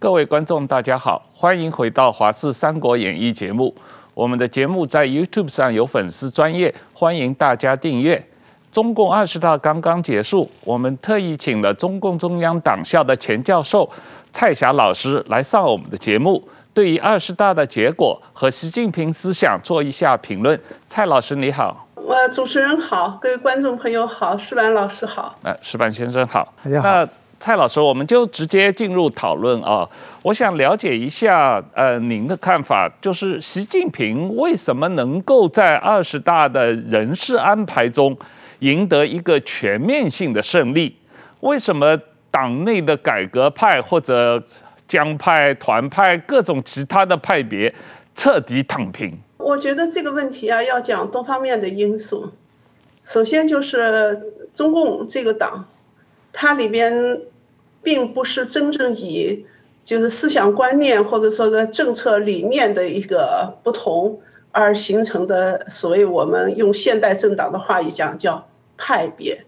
各位观众，大家好，欢迎回到《华视三国演义》节目。我们的节目在 YouTube 上有粉丝专业，欢迎大家订阅。中共二十大刚刚结束，我们特意请了中共中央党校的钱教授蔡霞老师来上我们的节目，对于二十大的结果和习近平思想做一下评论。蔡老师你好，呃，主持人好，各位观众朋友好，石板老师好，呃，石板先生好，大家好。那蔡老师，我们就直接进入讨论啊！我想了解一下，呃，您的看法，就是习近平为什么能够在二十大的人事安排中赢得一个全面性的胜利？为什么党内的改革派或者江派、团派各种其他的派别彻底躺平？我觉得这个问题啊，要讲多方面的因素。首先就是中共这个党，它里边。并不是真正以就是思想观念或者说的政策理念的一个不同而形成的，所谓我们用现代政党的话语讲叫派别。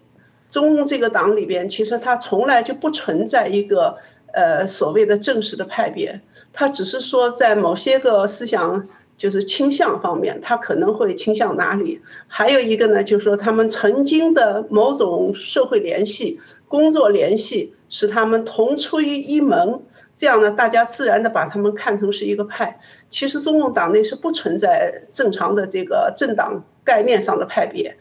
中共这个党里边，其实它从来就不存在一个呃所谓的正式的派别，它只是说在某些个思想。就是倾向方面，他可能会倾向哪里？还有一个呢，就是说他们曾经的某种社会联系、工作联系，使他们同出于一门，这样呢，大家自然的把他们看成是一个派。其实中共党内是不存在正常的这个政党概念上的派别，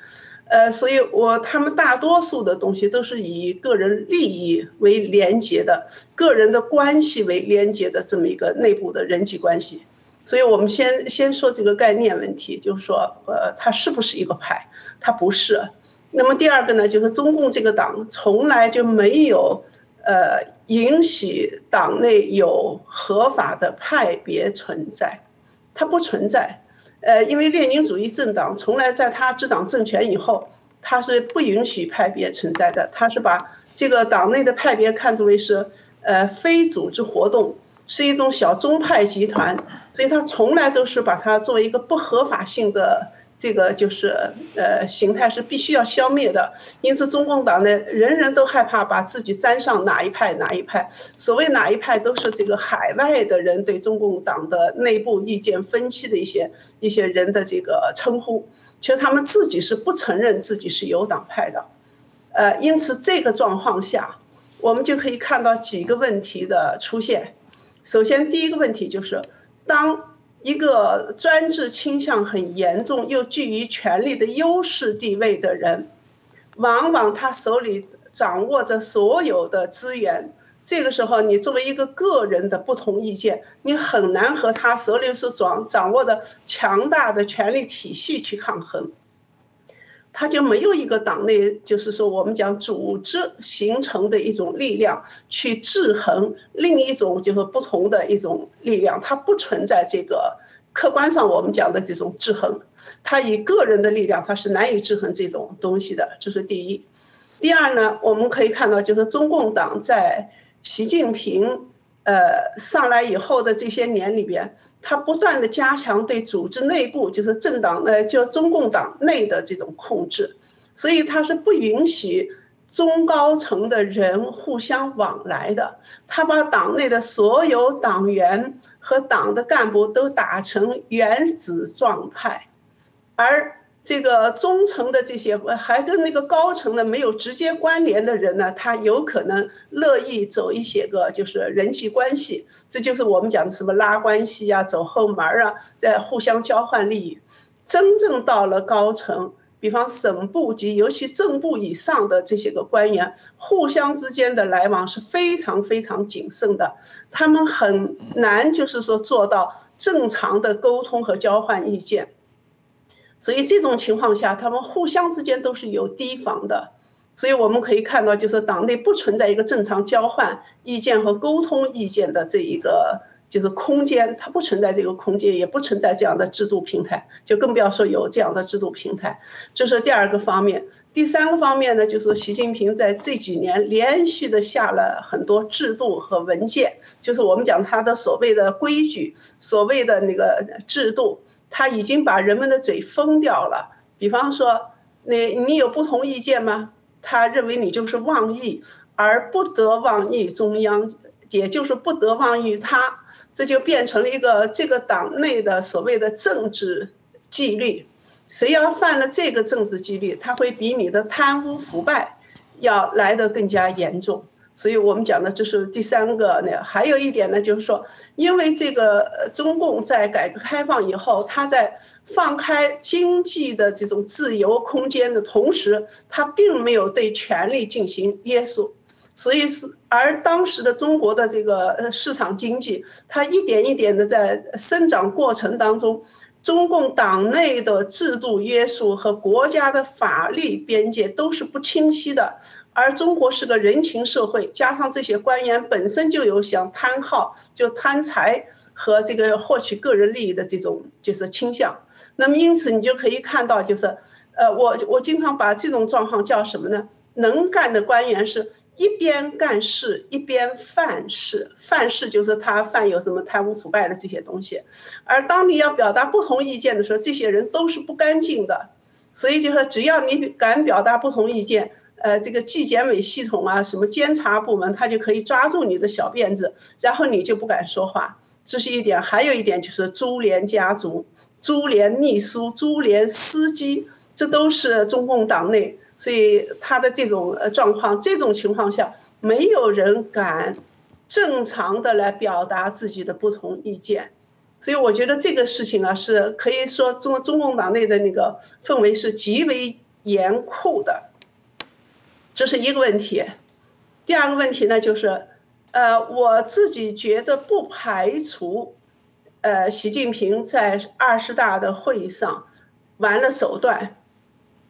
呃，所以我他们大多数的东西都是以个人利益为连结的，个人的关系为连结的这么一个内部的人际关系。所以我们先先说这个概念问题，就是说，呃，它是不是一个派？它不是。那么第二个呢，就是中共这个党从来就没有，呃，允许党内有合法的派别存在，它不存在。呃，因为列宁主义政党从来在他执掌政权以后，他是不允许派别存在的，他是把这个党内的派别看作为是，呃，非组织活动。是一种小宗派集团，所以他从来都是把它作为一个不合法性的这个就是呃形态，是必须要消灭的。因此，中共党呢，人人都害怕把自己沾上哪一派哪一派。所谓哪一派，都是这个海外的人对中共党的内部意见分歧的一些一些人的这个称呼。其实他们自己是不承认自己是有党派的。呃，因此这个状况下，我们就可以看到几个问题的出现。首先，第一个问题就是，当一个专制倾向很严重又基于权力的优势地位的人，往往他手里掌握着所有的资源，这个时候，你作为一个个人的不同意见，你很难和他手里所掌掌握的强大的权力体系去抗衡。他就没有一个党内，就是说我们讲组织形成的一种力量去制衡另一种就是不同的一种力量，它不存在这个客观上我们讲的这种制衡，他以个人的力量他是难以制衡这种东西的，这是第一。第二呢，我们可以看到就是中共党在习近平。呃，上来以后的这些年里边，他不断的加强对组织内部，就是政党呃，就中共党内的这种控制，所以他是不允许中高层的人互相往来的。他把党内的所有党员和党的干部都打成原子状态，而。这个中层的这些还跟那个高层的没有直接关联的人呢，他有可能乐意走一些个就是人际关系，这就是我们讲的什么拉关系啊、走后门啊，在互相交换利益。真正到了高层，比方省部级，尤其正部以上的这些个官员，互相之间的来往是非常非常谨慎的，他们很难就是说做到正常的沟通和交换意见。所以这种情况下，他们互相之间都是有提防的，所以我们可以看到，就是党内不存在一个正常交换意见和沟通意见的这一个就是空间，它不存在这个空间，也不存在这样的制度平台，就更不要说有这样的制度平台。这是第二个方面。第三个方面呢，就是习近平在这几年连续的下了很多制度和文件，就是我们讲他的所谓的规矩，所谓的那个制度。他已经把人们的嘴封掉了。比方说，你你有不同意见吗？他认为你就是妄议，而不得妄议中央也就是不得妄议他，这就变成了一个这个党内的所谓的政治纪律。谁要犯了这个政治纪律，他会比你的贪污腐败要来得更加严重。所以我们讲的就是第三个呢，还有一点呢，就是说，因为这个中共在改革开放以后，它在放开经济的这种自由空间的同时，它并没有对权力进行约束，所以是而当时的中国的这个市场经济，它一点一点的在生长过程当中。中共党内的制度约束和国家的法律边界都是不清晰的，而中国是个人情社会，加上这些官员本身就有想贪好、就贪财和这个获取个人利益的这种就是倾向。那么因此你就可以看到，就是，呃，我我经常把这种状况叫什么呢？能干的官员是。一边干事一边犯事，犯事就是他犯有什么贪污腐败的这些东西，而当你要表达不同意见的时候，这些人都是不干净的，所以就说只要你敢表达不同意见，呃，这个纪检委系统啊，什么监察部门，他就可以抓住你的小辫子，然后你就不敢说话。这是一点，还有一点就是株连家族、株连秘书、株连司机，这都是中共党内。所以他的这种呃状况，这种情况下，没有人敢正常的来表达自己的不同意见，所以我觉得这个事情啊，是可以说中中共党内的那个氛围是极为严酷的，这是一个问题。第二个问题呢，就是，呃，我自己觉得不排除，呃，习近平在二十大的会议上玩了手段。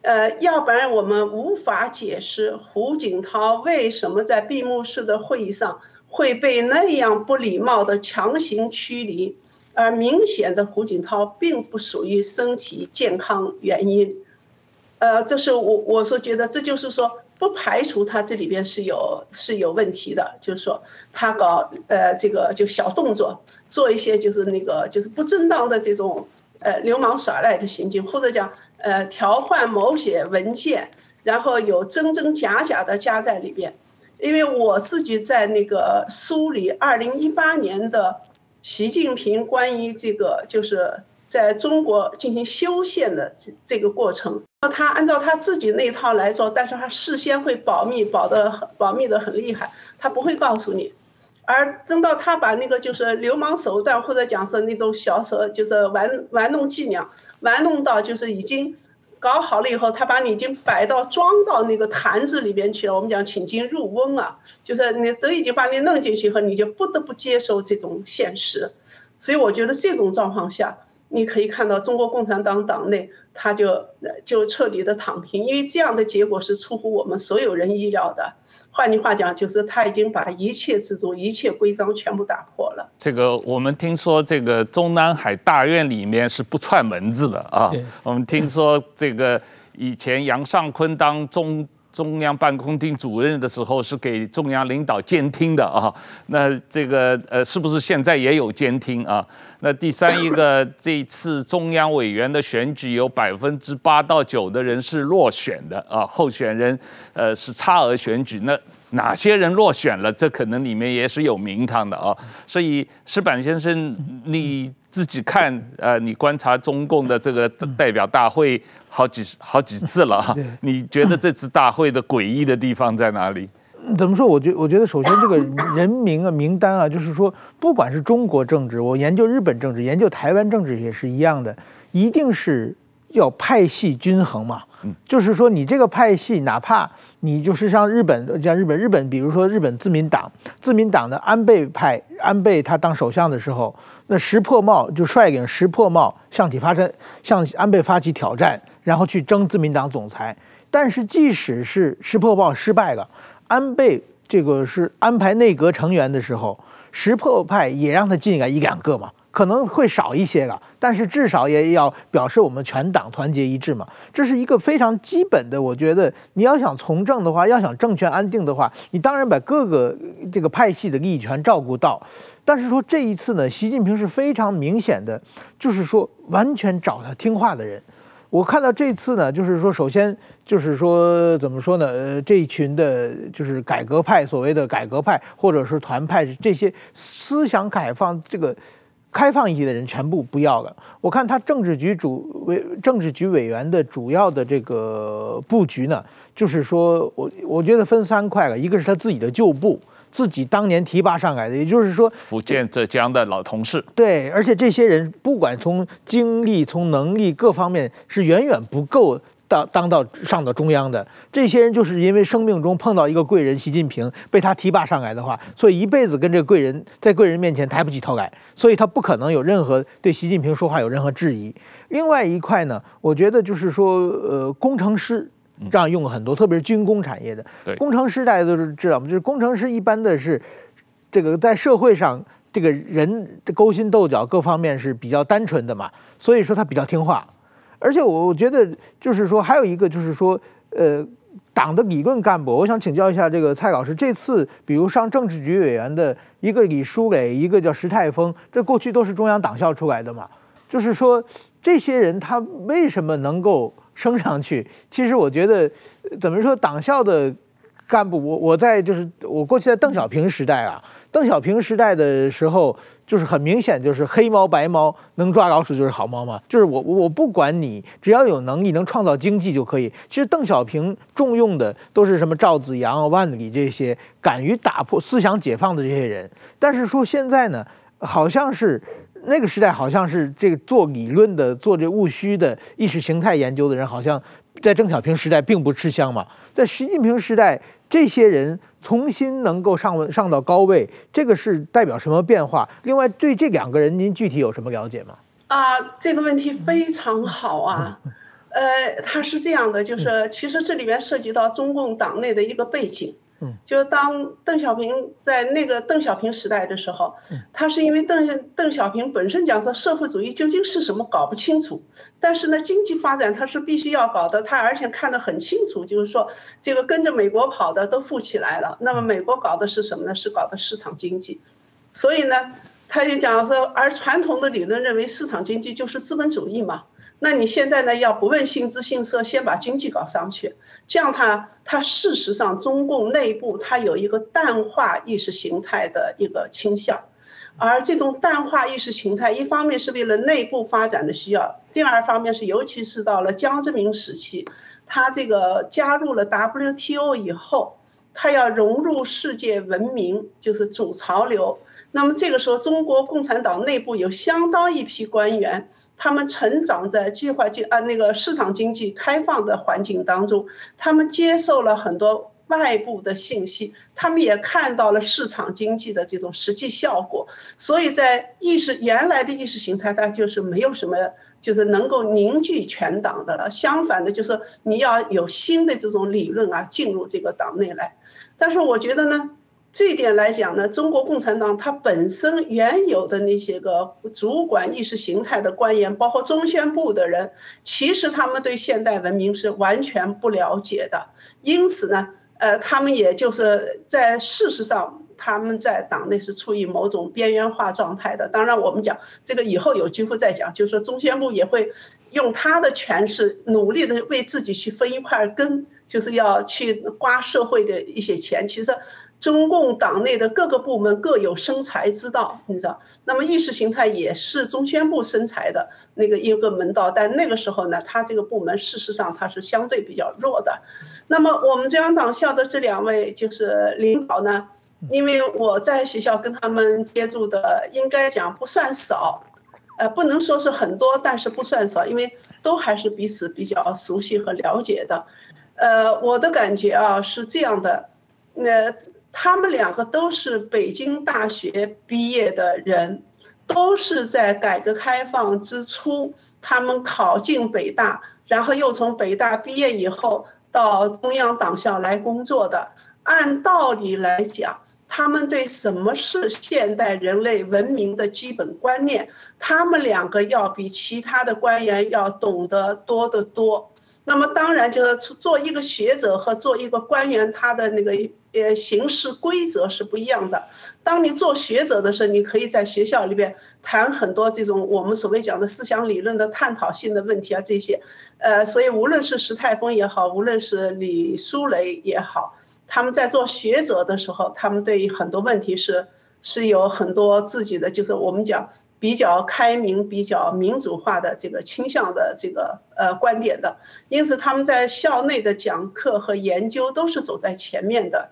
呃，要不然我们无法解释胡锦涛为什么在闭幕式的会议上会被那样不礼貌的强行驱离，而明显的胡锦涛并不属于身体健康原因。呃，这是我我所觉得，这就是说不排除他这里边是有是有问题的，就是说他搞呃这个就小动作，做一些就是那个就是不正当的这种。呃，流氓耍赖的行径，或者讲，呃，调换某些文件，然后有真真假假的加在里边。因为我自己在那个梳理二零一八年的习近平关于这个就是在中国进行修宪的这这个过程，那他按照他自己那套来做，但是他事先会保密，保的保密的很厉害，他不会告诉你。而等到他把那个就是流氓手段，或者讲是那种小手，就是玩玩弄伎俩，玩弄到就是已经搞好了以后，他把你已经摆到装到那个坛子里边去了。我们讲请君入瓮啊，就是你都已经把你弄进去以后，你就不得不接受这种现实。所以我觉得这种状况下。你可以看到中国共产党党内，他就就彻底的躺平，因为这样的结果是出乎我们所有人意料的。换句话讲，就是他已经把一切制度、一切规章全部打破了。这个我们听说，这个中南海大院里面是不串门子的啊。我们听说，这个以前杨尚昆当中。中央办公厅主任的时候是给中央领导监听的啊，那这个呃是不是现在也有监听啊？那第三一个，这次中央委员的选举有百分之八到九的人是落选的啊，候选人呃是差额选举，那哪些人落选了？这可能里面也是有名堂的啊。所以石板先生，你自己看呃，你观察中共的这个代表大会。好几好几次了哈，你觉得这次大会的诡异的地方在哪里？怎么说？我觉我觉得首先这个人名啊名单啊，就是说，不管是中国政治，我研究日本政治，研究台湾政治也是一样的，一定是要派系均衡嘛。就是说，你这个派系，哪怕你就是像日本，像日本，日本，比如说日本自民党，自民党的安倍派，安倍他当首相的时候，那石破茂就率领石破茂向体发生向安倍发起挑战，然后去争自民党总裁。但是即使是石破茂失败了，安倍这个是安排内阁成员的时候，石破派也让他进来一两个嘛。可能会少一些了，但是至少也要表示我们全党团结一致嘛。这是一个非常基本的，我觉得你要想从政的话，要想政权安定的话，你当然把各个这个派系的利益全照顾到。但是说这一次呢，习近平是非常明显的，就是说完全找他听话的人。我看到这次呢，就是说，首先就是说，怎么说呢？呃，这一群的，就是改革派，所谓的改革派，或者是团派，这些思想开放、这个开放一些的人，全部不要了。我看他政治局主委、政治局委员的主要的这个布局呢，就是说我我觉得分三块了，一个是他自己的旧部。自己当年提拔上来的，也就是说，福建、浙江的老同事。对，而且这些人不管从经历、从能力各方面是远远不够当当到上到中央的。这些人就是因为生命中碰到一个贵人习近平，被他提拔上来的话，所以一辈子跟这个贵人在贵人面前抬不起头来，所以他不可能有任何对习近平说话有任何质疑。另外一块呢，我觉得就是说，呃，工程师。这样用了很多，特别是军工产业的对工程师，大家都是知道吗？就是工程师一般的是，这个在社会上，这个人的勾心斗角各方面是比较单纯的嘛，所以说他比较听话。而且我我觉得就是说，还有一个就是说，呃，党的理论干部，我想请教一下这个蔡老师，这次比如上政治局委员的一个李书磊，一个叫石泰峰，这过去都是中央党校出来的嘛，就是说这些人他为什么能够？升上去，其实我觉得，怎么说，党校的干部，我我在就是我过去在邓小平时代啊，邓小平时代的时候，就是很明显就是黑猫白猫，能抓老鼠就是好猫嘛，就是我我不管你，只要有能力能创造经济就可以。其实邓小平重用的都是什么赵紫阳、万里这些敢于打破思想解放的这些人，但是说现在呢，好像是。那个时代好像是这个做理论的、做这务虚的意识形态研究的人，好像在邓小平时代并不吃香嘛。在习近平时代，这些人重新能够上上到高位，这个是代表什么变化？另外，对这两个人，您具体有什么了解吗？啊，这个问题非常好啊。呃，他是这样的，就是其实这里面涉及到中共党内的一个背景。就是当邓小平在那个邓小平时代的时候，他是因为邓邓小平本身讲说社会主义究竟是什么搞不清楚，但是呢经济发展他是必须要搞的，他而且看得很清楚，就是说这个跟着美国跑的都富起来了，那么美国搞的是什么呢？是搞的市场经济，所以呢他就讲说，而传统的理论认为市场经济就是资本主义嘛。那你现在呢？要不问形姿形色，先把经济搞上去，这样它它事实上中共内部它有一个淡化意识形态的一个倾向，而这种淡化意识形态，一方面是为了内部发展的需要，第二方面是尤其是到了江泽民时期，他这个加入了 WTO 以后，他要融入世界文明，就是主潮流。那么这个时候，中国共产党内部有相当一批官员。他们成长在计划经啊那个市场经济开放的环境当中，他们接受了很多外部的信息，他们也看到了市场经济的这种实际效果，所以在意识原来的意识形态，它就是没有什么就是能够凝聚全党的了。相反的，就是你要有新的这种理论啊进入这个党内来。但是我觉得呢。这一点来讲呢，中国共产党它本身原有的那些个主管意识形态的官员，包括中宣部的人，其实他们对现代文明是完全不了解的。因此呢，呃，他们也就是在事实上，他们在党内是处于某种边缘化状态的。当然，我们讲这个以后有机会再讲，就是说中宣部也会用他的权势，努力的为自己去分一块羹，就是要去刮社会的一些钱。其实。中共党内的各个部门各有生财之道，你知道？那么意识形态也是中宣部生财的那个一个门道，但那个时候呢，他这个部门事实上他是相对比较弱的。那么我们中央党校的这两位就是领导呢，因为我在学校跟他们接触的应该讲不算少，呃，不能说是很多，但是不算少，因为都还是彼此比较熟悉和了解的。呃，我的感觉啊是这样的，那。他们两个都是北京大学毕业的人，都是在改革开放之初，他们考进北大，然后又从北大毕业以后到中央党校来工作的。按道理来讲，他们对什么是现代人类文明的基本观念，他们两个要比其他的官员要懂得多得多。那么当然就是做一个学者和做一个官员，他的那个呃行事规则是不一样的。当你做学者的时候，你可以在学校里边谈很多这种我们所谓讲的思想理论的探讨性的问题啊这些，呃，所以无论是石泰峰也好，无论是李书蕾也好，他们在做学者的时候，他们对于很多问题是是有很多自己的，就是我们讲。比较开明、比较民主化的这个倾向的这个呃观点的，因此他们在校内的讲课和研究都是走在前面的。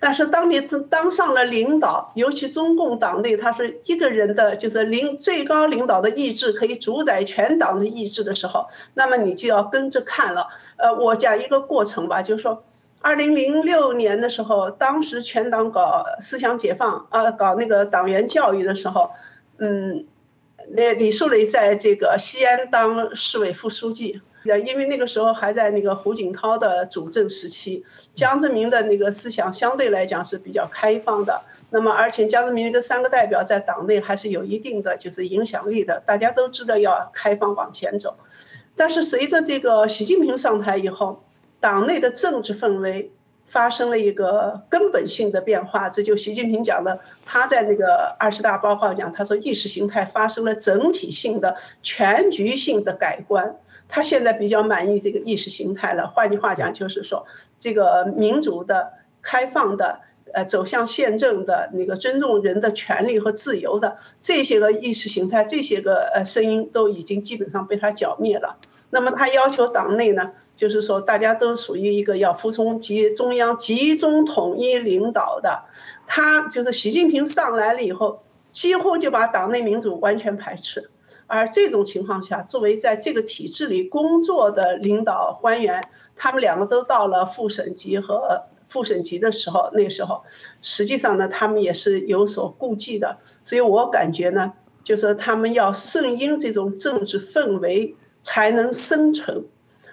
但是当你当上了领导，尤其中共党内，他是一个人的就是领最高领导的意志可以主宰全党的意志的时候，那么你就要跟着看了。呃，我讲一个过程吧，就是说。二零零六年的时候，当时全党搞思想解放啊，搞那个党员教育的时候，嗯，那李树雷在这个西安当市委副书记，因为那个时候还在那个胡锦涛的主政时期，江泽民的那个思想相对来讲是比较开放的。那么，而且江泽民这三个代表在党内还是有一定的就是影响力的，大家都知道要开放往前走。但是随着这个习近平上台以后，党内的政治氛围发生了一个根本性的变化，这就习近平讲的，他在那个二十大报告讲，他说意识形态发生了整体性的、全局性的改观。他现在比较满意这个意识形态了。换句话讲，就是说这个民主的、开放的。呃，走向宪政的那个尊重人的权利和自由的这些个意识形态，这些个呃声音都已经基本上被他剿灭了。那么他要求党内呢，就是说大家都属于一个要服从集中央集中统一领导的。他就是习近平上来了以后，几乎就把党内民主完全排斥。而这种情况下，作为在这个体制里工作的领导官员，他们两个都到了副省级和。副省级的时候，那个时候，实际上呢，他们也是有所顾忌的，所以我感觉呢，就是他们要顺应这种政治氛围才能生存，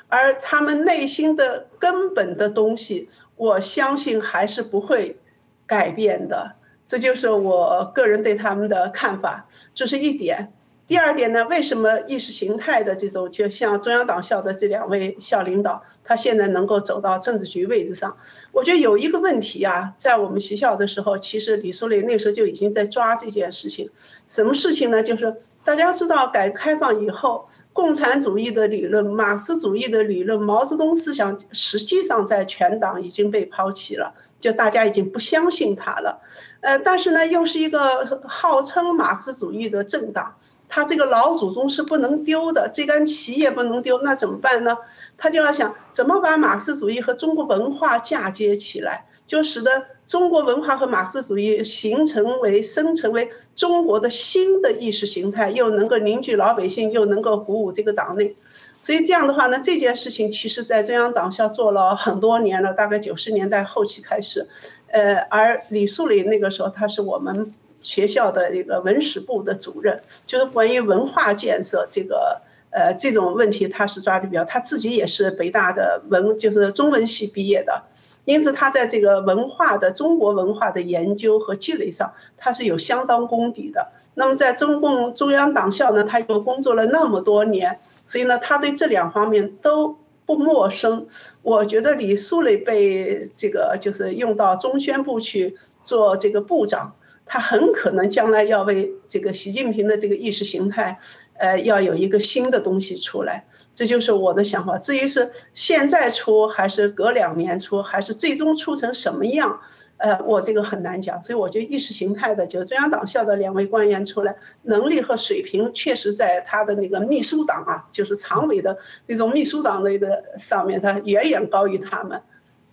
而他们内心的根本的东西，我相信还是不会改变的，这就是我个人对他们的看法，这是一点。第二点呢，为什么意识形态的这种，就像中央党校的这两位校领导，他现在能够走到政治局位置上？我觉得有一个问题啊，在我们学校的时候，其实李书蕾那时候就已经在抓这件事情。什么事情呢？就是大家知道，改革开放以后，共产主义的理论、马克思主义的理论、毛泽东思想，实际上在全党已经被抛弃了，就大家已经不相信他了。呃，但是呢，又是一个号称马克思主义的政党。他这个老祖宗是不能丢的，这杆旗也不能丢，那怎么办呢？他就要想怎么把马克思主义和中国文化嫁接起来，就使得中国文化和马克思主义形成为生成为中国的新的意识形态，又能够凝聚老百姓，又能够鼓舞这个党内。所以这样的话呢，这件事情其实在中央党校做了很多年了，大概九十年代后期开始，呃，而李树蕾那个时候他是我们。学校的一个文史部的主任，就是关于文化建设这个呃这种问题，他是抓的比较。他自己也是北大的文，就是中文系毕业的，因此他在这个文化的中国文化的研究和积累上，他是有相当功底的。那么在中共中央党校呢，他又工作了那么多年，所以呢，他对这两方面都不陌生。我觉得李书蕾被这个就是用到中宣部去做这个部长。他很可能将来要为这个习近平的这个意识形态，呃，要有一个新的东西出来，这就是我的想法。至于是现在出，还是隔两年出，还是最终出成什么样，呃，我这个很难讲。所以我觉得意识形态的，就中央党校的两位官员出来，能力和水平确实在他的那个秘书党啊，就是常委的那种秘书党的一个上面，他远远高于他们。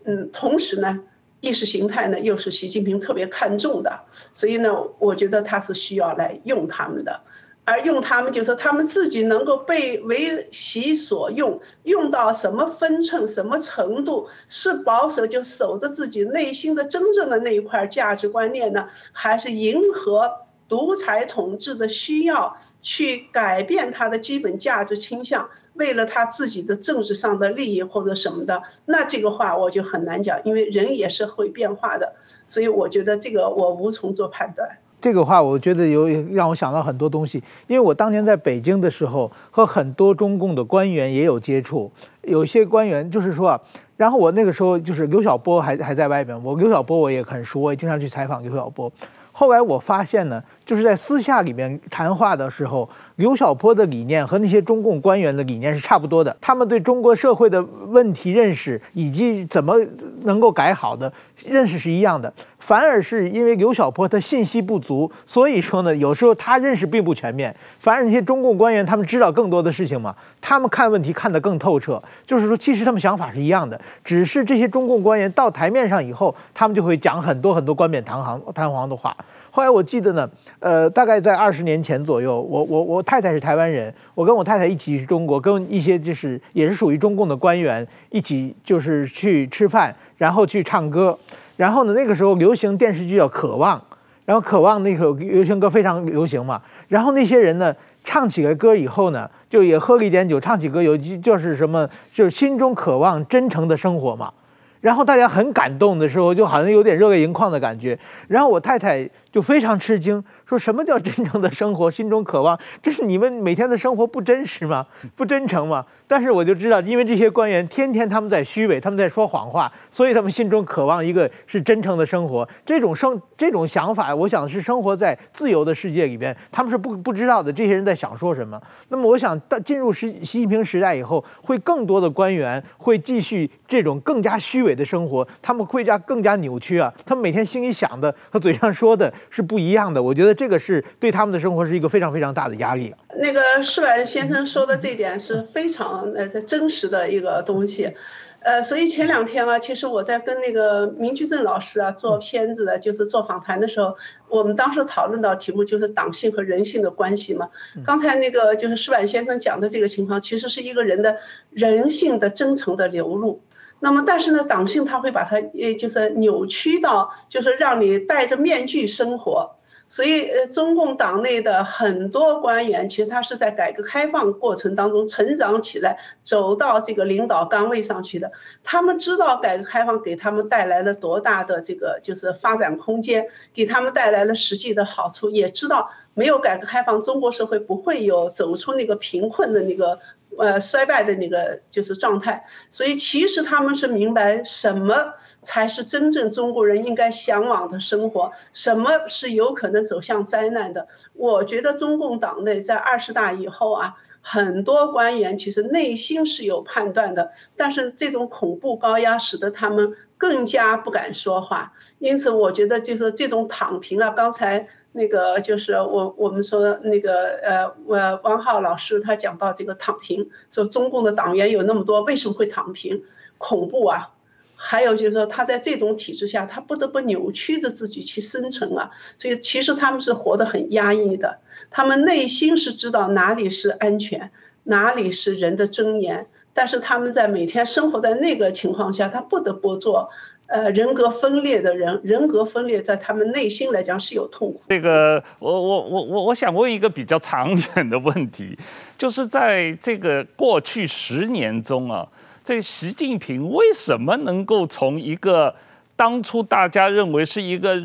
嗯，同时呢。意识形态呢，又是习近平特别看重的，所以呢，我觉得他是需要来用他们的，而用他们就是他们自己能够被为其所用，用到什么分寸、什么程度，是保守就守着自己内心的真正的那一块价值观念呢，还是迎合？独裁统治的需要去改变他的基本价值倾向，为了他自己的政治上的利益或者什么的，那这个话我就很难讲，因为人也是会变化的，所以我觉得这个我无从做判断。这个话，我觉得有让我想到很多东西。因为我当年在北京的时候，和很多中共的官员也有接触，有些官员就是说啊，然后我那个时候就是刘晓波还还在外面，我刘晓波我也很熟，我也经常去采访刘晓波。后来我发现呢，就是在私下里面谈话的时候，刘晓波的理念和那些中共官员的理念是差不多的。他们对中国社会的问题认识以及怎么能够改好的认识是一样的。反而是因为刘晓波他信息不足，所以说呢，有时候他认识并不全面。反而那些中共官员他们知道更多的事情嘛，他们看问题看得更透彻。就是说，其实他们想法是一样的，只是这些中共官员到台面上以后，他们就会讲很多很多冠冕堂皇、堂皇的话。后来我记得呢，呃，大概在二十年前左右，我我我太太是台湾人，我跟我太太一起去中国，跟一些就是也是属于中共的官员一起，就是去吃饭，然后去唱歌，然后呢，那个时候流行电视剧叫《渴望》，然后《渴望》那首流行歌非常流行嘛，然后那些人呢唱起了歌以后呢，就也喝了一点酒，唱起歌有句就是什么，就是心中渴望真诚的生活嘛，然后大家很感动的时候，就好像有点热泪盈眶的感觉，然后我太太。就非常吃惊，说什么叫真正的生活？心中渴望，这是你们每天的生活不真实吗？不真诚吗？但是我就知道，因为这些官员天天他们在虚伪，他们在说谎话，所以他们心中渴望一个是真诚的生活。这种生这种想法，我想是生活在自由的世界里边，他们是不不知道的。这些人在想说什么？那么我想，到进入习习近平时代以后，会更多的官员会继续这种更加虚伪的生活，他们会加更加扭曲啊！他们每天心里想的和嘴上说的。是不一样的，我觉得这个是对他们的生活是一个非常非常大的压力。那个施婉先生说的这一点是非常呃真实的一个东西，呃，所以前两天啊，其实我在跟那个明居正老师啊做片子的，就是做访谈的时候，我们当时讨论到题目就是党性和人性的关系嘛。刚才那个就是施婉先生讲的这个情况，其实是一个人的人性的真诚的流露。那么，但是呢，党性它会把它，呃，就是扭曲到，就是让你戴着面具生活。所以，呃，中共党内的很多官员，其实他是在改革开放过程当中成长起来，走到这个领导岗位上去的。他们知道改革开放给他们带来了多大的这个就是发展空间，给他们带来了实际的好处，也知道没有改革开放，中国社会不会有走出那个贫困的那个。呃，衰败的那个就是状态，所以其实他们是明白什么才是真正中国人应该向往的生活，什么是有可能走向灾难的。我觉得中共党内在二十大以后啊，很多官员其实内心是有判断的，但是这种恐怖高压使得他们更加不敢说话，因此我觉得就是这种躺平啊，刚才。那个就是我我们说那个呃我王浩老师他讲到这个躺平，说中共的党员有那么多，为什么会躺平？恐怖啊！还有就是说他在这种体制下，他不得不扭曲着自己去生存啊。所以其实他们是活得很压抑的，他们内心是知道哪里是安全，哪里是人的尊严，但是他们在每天生活在那个情况下，他不得不做。呃，人格分裂的人，人格分裂在他们内心来讲是有痛苦。这个，我我我我我想问一个比较长远的问题，就是在这个过去十年中啊，这习近平为什么能够从一个当初大家认为是一个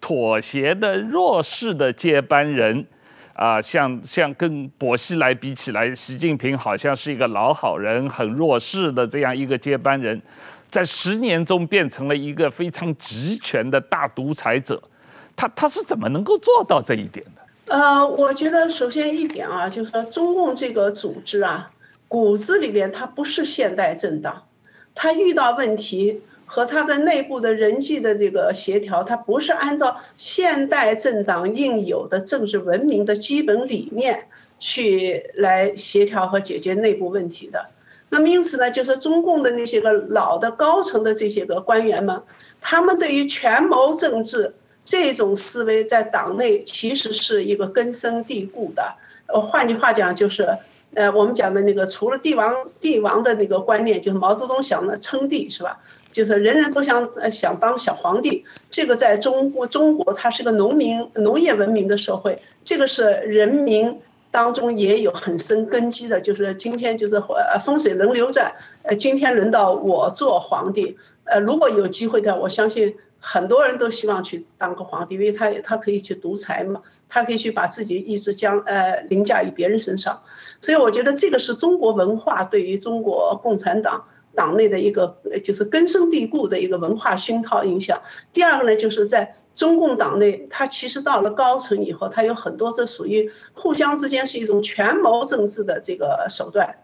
妥协的弱势的接班人啊，像像跟薄熙来比起来，习近平好像是一个老好人，很弱势的这样一个接班人。在十年中变成了一个非常集权的大独裁者，他他是怎么能够做到这一点的？呃，我觉得首先一点啊，就是说中共这个组织啊，骨子里边它不是现代政党，它遇到问题和它的内部的人际的这个协调，它不是按照现代政党应有的政治文明的基本理念去来协调和解决内部问题的。那么因此呢，就是中共的那些个老的高层的这些个官员们，他们对于权谋政治这种思维在党内其实是一个根深蒂固的。呃，换句话讲，就是呃，我们讲的那个除了帝王帝王的那个观念，就是毛泽东想的称帝是吧？就是人人都想呃想当小皇帝。这个在中国中国它是个农民农业文明的社会，这个是人民。当中也有很深根基的，就是今天就是呃风水轮流转，呃今天轮到我做皇帝，呃如果有机会的，我相信很多人都希望去当个皇帝，因为他他可以去独裁嘛，他可以去把自己意志将呃凌驾于别人身上。所以我觉得这个是中国文化对于中国共产党党内的一个就是根深蒂固的一个文化熏陶影响。第二个呢，就是在中共党内，他其实到了高层以后，他有很多这属于互相之间是一种权谋政治的这个手段，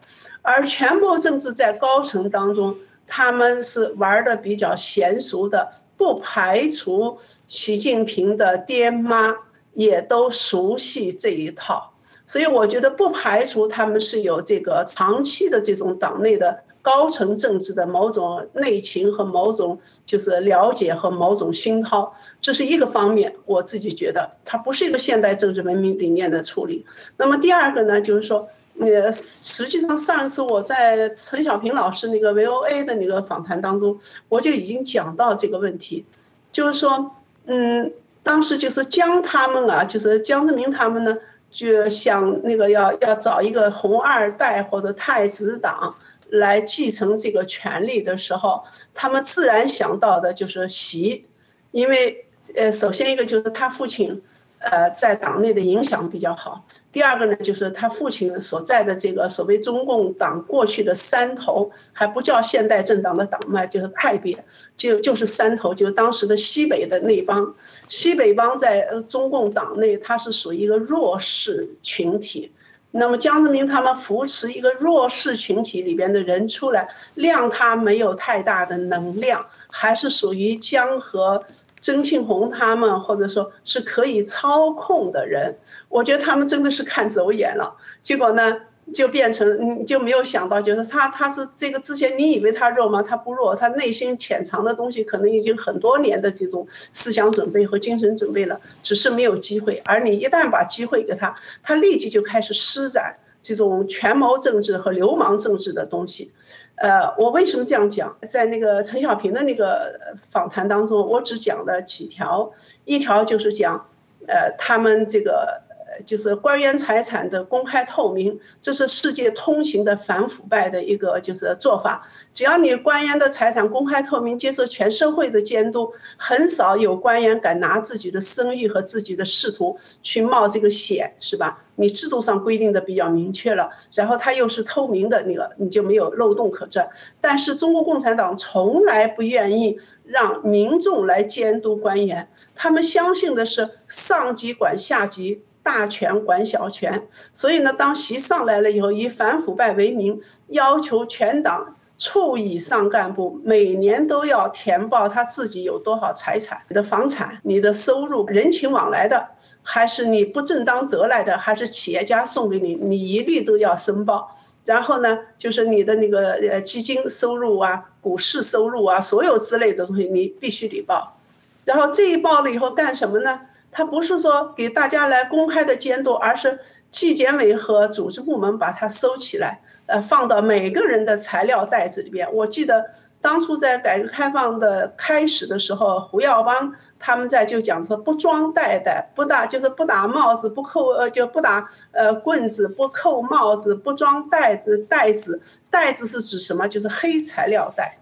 而权谋政治在高层当中。他们是玩的比较娴熟的，不排除习近平的爹妈也都熟悉这一套，所以我觉得不排除他们是有这个长期的这种党内的高层政治的某种内情和某种就是了解和某种熏陶，这是一个方面。我自己觉得它不是一个现代政治文明理念的处理。那么第二个呢，就是说。呃，实际上上一次我在陈小平老师那个 VOA 的那个访谈当中，我就已经讲到这个问题，就是说，嗯，当时就是江他们啊，就是江泽民他们呢，就想那个要要找一个红二代或者太子党来继承这个权力的时候，他们自然想到的就是习，因为呃，首先一个就是他父亲。呃，在党内的影响比较好。第二个呢，就是他父亲所在的这个所谓中共党过去的山头，还不叫现代政党的党脉，就是派别，就就是山头，就是当时的西北的那帮。西北帮在中共党内，它是属于一个弱势群体。那么江泽民他们扶持一个弱势群体里边的人出来，量他没有太大的能量，还是属于江河。曾庆红他们，或者说是可以操控的人，我觉得他们真的是看走眼了。结果呢，就变成你就没有想到，就是他他是这个之前你以为他弱吗？他不弱，他内心潜藏的东西可能已经很多年的这种思想准备和精神准备了，只是没有机会。而你一旦把机会给他，他立即就开始施展这种权谋政治和流氓政治的东西。呃，我为什么这样讲？在那个陈小平的那个访谈当中，我只讲了几条，一条就是讲，呃，他们这个就是官员财产的公开透明，这是世界通行的反腐败的一个就是做法。只要你官员的财产公开透明，接受全社会的监督，很少有官员敢拿自己的声誉和自己的仕途去冒这个险，是吧？你制度上规定的比较明确了，然后它又是透明的那个，你就没有漏洞可钻。但是中国共产党从来不愿意让民众来监督官员，他们相信的是上级管下级，大权管小权。所以呢，当习上来了以后，以反腐败为名，要求全党。处以上干部每年都要填报他自己有多少财产，你的房产、你的收入、人情往来的，还是你不正当得来的，还是企业家送给你，你一律都要申报。然后呢，就是你的那个呃基金收入啊、股市收入啊，所有之类的东西你必须得报。然后这一报了以后干什么呢？他不是说给大家来公开的监督，而是。纪检委和组织部门把它收起来，呃，放到每个人的材料袋子里边。我记得当初在改革开放的开始的时候，胡耀邦他们在就讲说，不装袋袋，不打就是不打帽子，不扣呃就不打呃棍子，不扣帽子，不装袋子袋子，袋子是指什么？就是黑材料袋。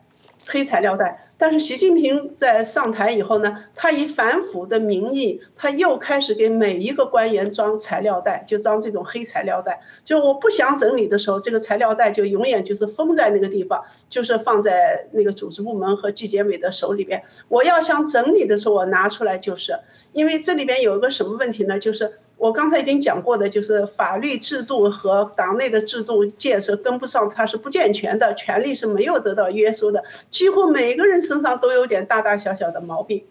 黑材料袋，但是习近平在上台以后呢，他以反腐的名义，他又开始给每一个官员装材料袋，就装这种黑材料袋。就我不想整理的时候，这个材料袋就永远就是封在那个地方，就是放在那个组织部门和纪检委的手里边。我要想整理的时候，我拿出来就是，因为这里边有一个什么问题呢？就是。我刚才已经讲过的，就是法律制度和党内的制度建设跟不上，它是不健全的，权力是没有得到约束的，几乎每个人身上都有点大大小小的毛病。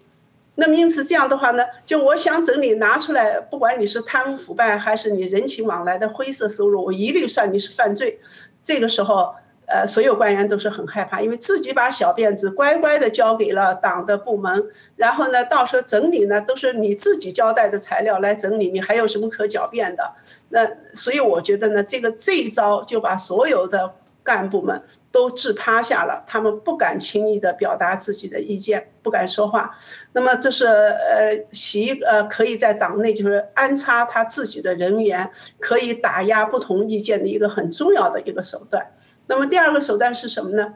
那么因此这样的话呢，就我想整理拿出来，不管你是贪污腐败还是你人情往来的灰色收入，我一律算你是犯罪。这个时候。呃，所有官员都是很害怕，因为自己把小辫子乖乖的交给了党的部门，然后呢，到时候整理呢都是你自己交代的材料来整理，你还有什么可狡辩的？那所以我觉得呢，这个这一招就把所有的干部们都治趴下了，他们不敢轻易的表达自己的意见，不敢说话。那么这是呃习呃可以在党内就是安插他自己的人员，可以打压不同意见的一个很重要的一个手段。那么第二个手段是什么呢？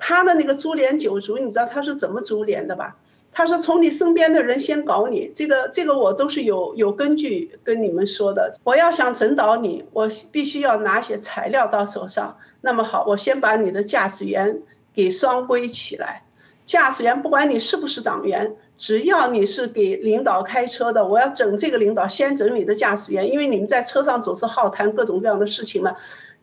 他的那个株连九族，你知道他是怎么株连的吧？他说从你身边的人先搞你，这个这个我都是有有根据跟你们说的。我要想整倒你，我必须要拿些材料到手上。那么好，我先把你的驾驶员给双规起来。驾驶员不管你是不是党员，只要你是给领导开车的，我要整这个领导，先整你的驾驶员，因为你们在车上总是好谈各种各样的事情嘛，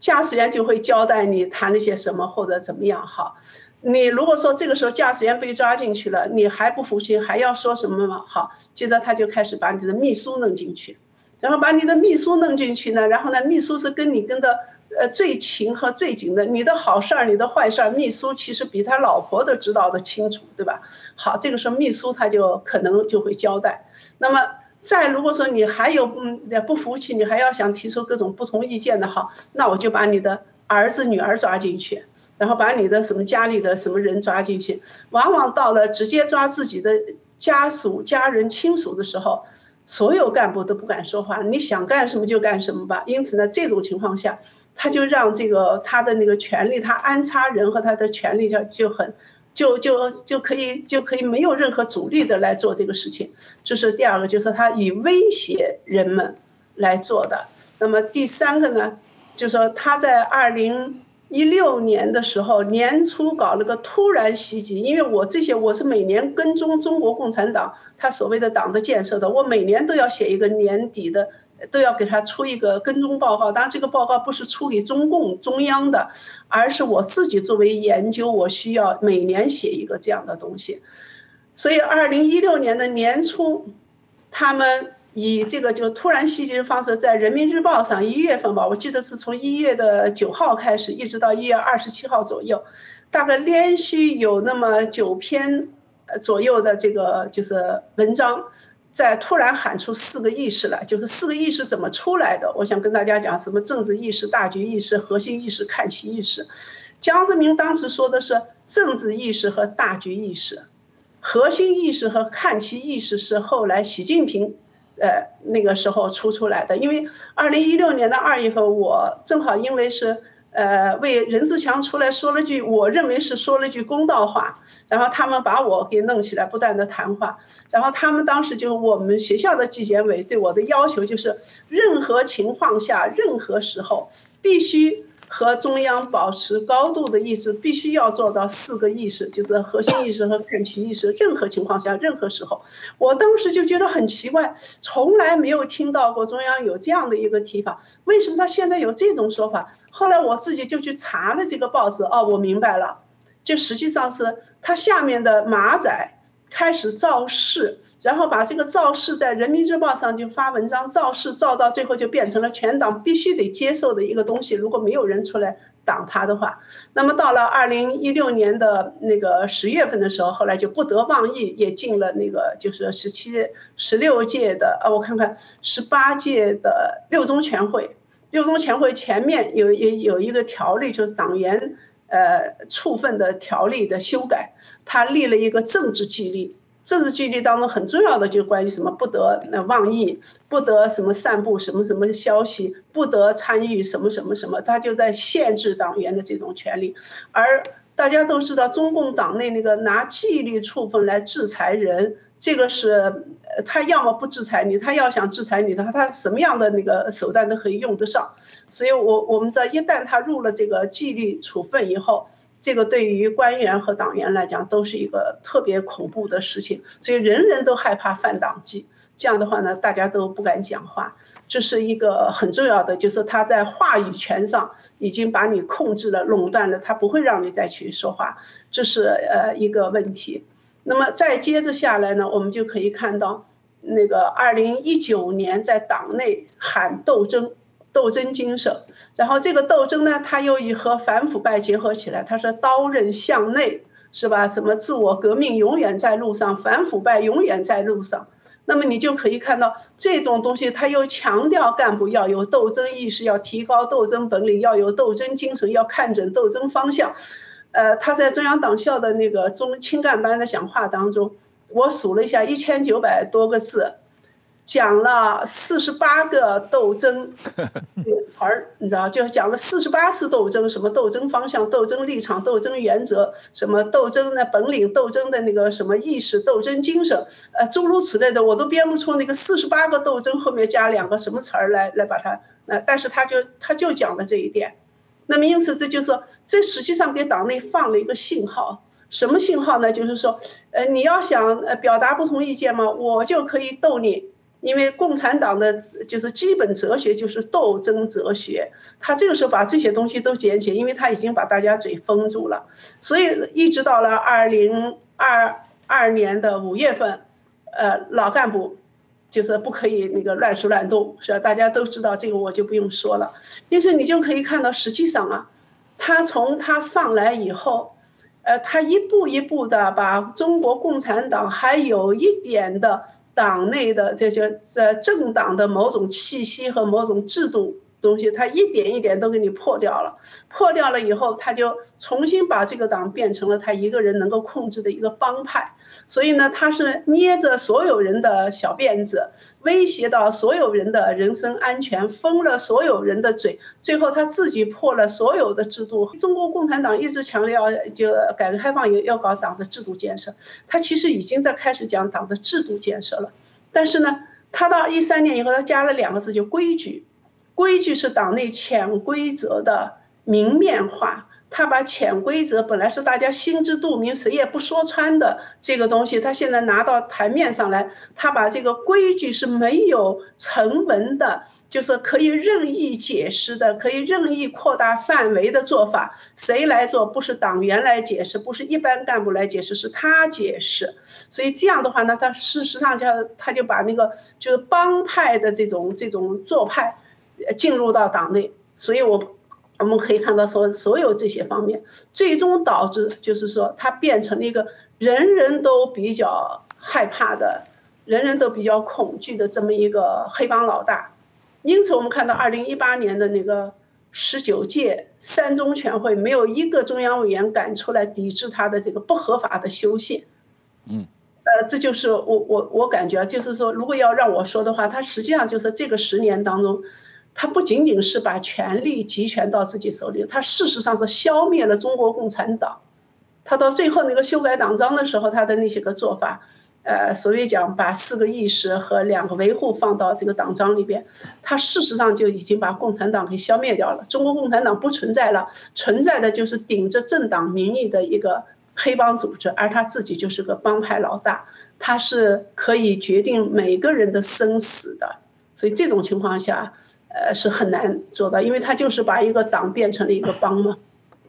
驾驶员就会交代你谈了些什么或者怎么样好。你如果说这个时候驾驶员被抓进去了，你还不服气，还要说什么吗？好，接着他就开始把你的秘书弄进去，然后把你的秘书弄进去呢，然后呢，秘书是跟你跟的呃最勤和最紧的，你的好事儿，你的坏事儿，秘书其实比他老婆都知道的清楚，对吧？好，这个时候秘书他就可能就会交代。那么再如果说你还有嗯不服气，你还要想提出各种不同意见的好，那我就把你的儿子女儿抓进去。然后把你的什么家里的什么人抓进去，往往到了直接抓自己的家属、家人、亲属的时候，所有干部都不敢说话。你想干什么就干什么吧。因此呢，这种情况下，他就让这个他的那个权力，他安插人和他的权力就就很，就就就可以就可以没有任何阻力的来做这个事情。这是第二个，就是他以威胁人们来做的。那么第三个呢，就是说他在二零。一六年的时候，年初搞了个突然袭击，因为我这些我是每年跟踪中国共产党他所谓的党的建设的，我每年都要写一个年底的，都要给他出一个跟踪报告。当然，这个报告不是出给中共中央的，而是我自己作为研究，我需要每年写一个这样的东西。所以，二零一六年的年初，他们。以这个就突然袭击的方式，在人民日报上一月份吧，我记得是从一月的九号开始，一直到一月二十七号左右，大概连续有那么九篇左右的这个就是文章，在突然喊出四个意识来，就是四个意识怎么出来的？我想跟大家讲什么政治意识、大局意识、核心意识、看齐意识。江泽民当时说的是政治意识和大局意识，核心意识和看齐意识是后来习近平。呃，那个时候出出来的，因为二零一六年的二月份，我正好因为是呃为任志强出来说了句，我认为是说了句公道话，然后他们把我给弄起来，不断的谈话，然后他们当时就我们学校的纪检委对我的要求就是，任何情况下，任何时候必须。和中央保持高度的意识，必须要做到四个意识，就是核心意识和看齐意识。任何情况下，任何时候，我当时就觉得很奇怪，从来没有听到过中央有这样的一个提法，为什么他现在有这种说法？后来我自己就去查了这个报纸，哦，我明白了，就实际上是他下面的马仔。开始造势，然后把这个造势在人民日报上就发文章，造势造到最后就变成了全党必须得接受的一个东西。如果没有人出来挡他的话，那么到了二零一六年的那个十月份的时候，后来就不得妄议，也进了那个就是十七、十六届的呃，我看看十八届的六中全会。六中全会前面有也有一个条例，就是党员。呃，处分的条例的修改，他立了一个政治纪律。政治纪律当中很重要的就是关于什么不得那妄议，不得什么散布什么什么消息，不得参与什么什么什么，他就在限制党员的这种权利。而大家都知道，中共党内那个拿纪律处分来制裁人，这个是。他要么不制裁你，他要想制裁你的话，他什么样的那个手段都可以用得上。所以我，我们知道，一旦他入了这个纪律处分以后，这个对于官员和党员来讲都是一个特别恐怖的事情。所以，人人都害怕犯党纪。这样的话呢，大家都不敢讲话。这是一个很重要的，就是他在话语权上已经把你控制了、垄断了，他不会让你再去说话。这是呃一个问题。那么再接着下来呢，我们就可以看到，那个二零一九年在党内喊斗争，斗争精神，然后这个斗争呢，他又以和反腐败结合起来，他说刀刃向内，是吧？什么自我革命永远在路上，反腐败永远在路上。那么你就可以看到这种东西，他又强调干部要有斗争意识，要提高斗争本领，要有斗争精神，要看准斗争方向。呃，他在中央党校的那个中青干班的讲话当中，我数了一下，一千九百多个字，讲了四十八个斗争 这个词儿，你知道，就是讲了四十八次斗争，什么斗争方向、斗争立场、斗争原则，什么斗争的本领、斗争的那个什么意识、斗争精神，呃，诸如此类的，我都编不出那个四十八个斗争后面加两个什么词儿来来把它，呃，但是他就他就讲了这一点，那么因此这就是说，这实际上给党内放了一个信号，什么信号呢？就是说，呃，你要想呃表达不同意见吗？我就可以斗你。因为共产党的就是基本哲学就是斗争哲学，他这个时候把这些东西都捡起，因为他已经把大家嘴封住了，所以一直到了二零二二年的五月份，呃，老干部就是不可以那个乱说乱动，是吧？大家都知道这个，我就不用说了。因此你就可以看到，实际上啊，他从他上来以后，呃，他一步一步的把中国共产党还有一点的。党内的这些呃政党的某种气息和某种制度东西，他一点一点都给你破掉了。破掉了以后，他就重新把这个党变成了他一个人能够控制的一个帮派。所以呢，他是捏着所有人的小辫子，威胁到所有人的人身安全，封了所有人的嘴，最后他自己破了所有的制度。中国共产党一直强调，就改革开放也要搞党的制度建设，他其实已经在开始讲党的制度建设了。但是呢，他到一三年以后，他加了两个字，就规矩。规矩是党内潜规则的明面化。他把潜规则本来是大家心知肚明、谁也不说穿的这个东西，他现在拿到台面上来，他把这个规矩是没有成文的，就是可以任意解释的，可以任意扩大范围的做法，谁来做？不是党员来解释，不是一般干部来解释，是他解释。所以这样的话呢，他事实上就他就把那个就是帮派的这种这种做派，进入到党内。所以我。我们可以看到，所所有这些方面，最终导致就是说，他变成了一个人人都比较害怕的，人人都比较恐惧的这么一个黑帮老大。因此，我们看到二零一八年的那个十九届三中全会，没有一个中央委员敢出来抵制他的这个不合法的修宪。嗯，呃，这就是我我我感觉，就是说，如果要让我说的话，他实际上就是这个十年当中。他不仅仅是把权力集权到自己手里，他事实上是消灭了中国共产党。他到最后那个修改党章的时候，他的那些个做法，呃，所谓讲把四个意识和两个维护放到这个党章里边，他事实上就已经把共产党给消灭掉了。中国共产党不存在了，存在的就是顶着政党名义的一个黑帮组织，而他自己就是个帮派老大，他是可以决定每个人的生死的。所以这种情况下。呃，是很难做到，因为他就是把一个党变成了一个帮嘛，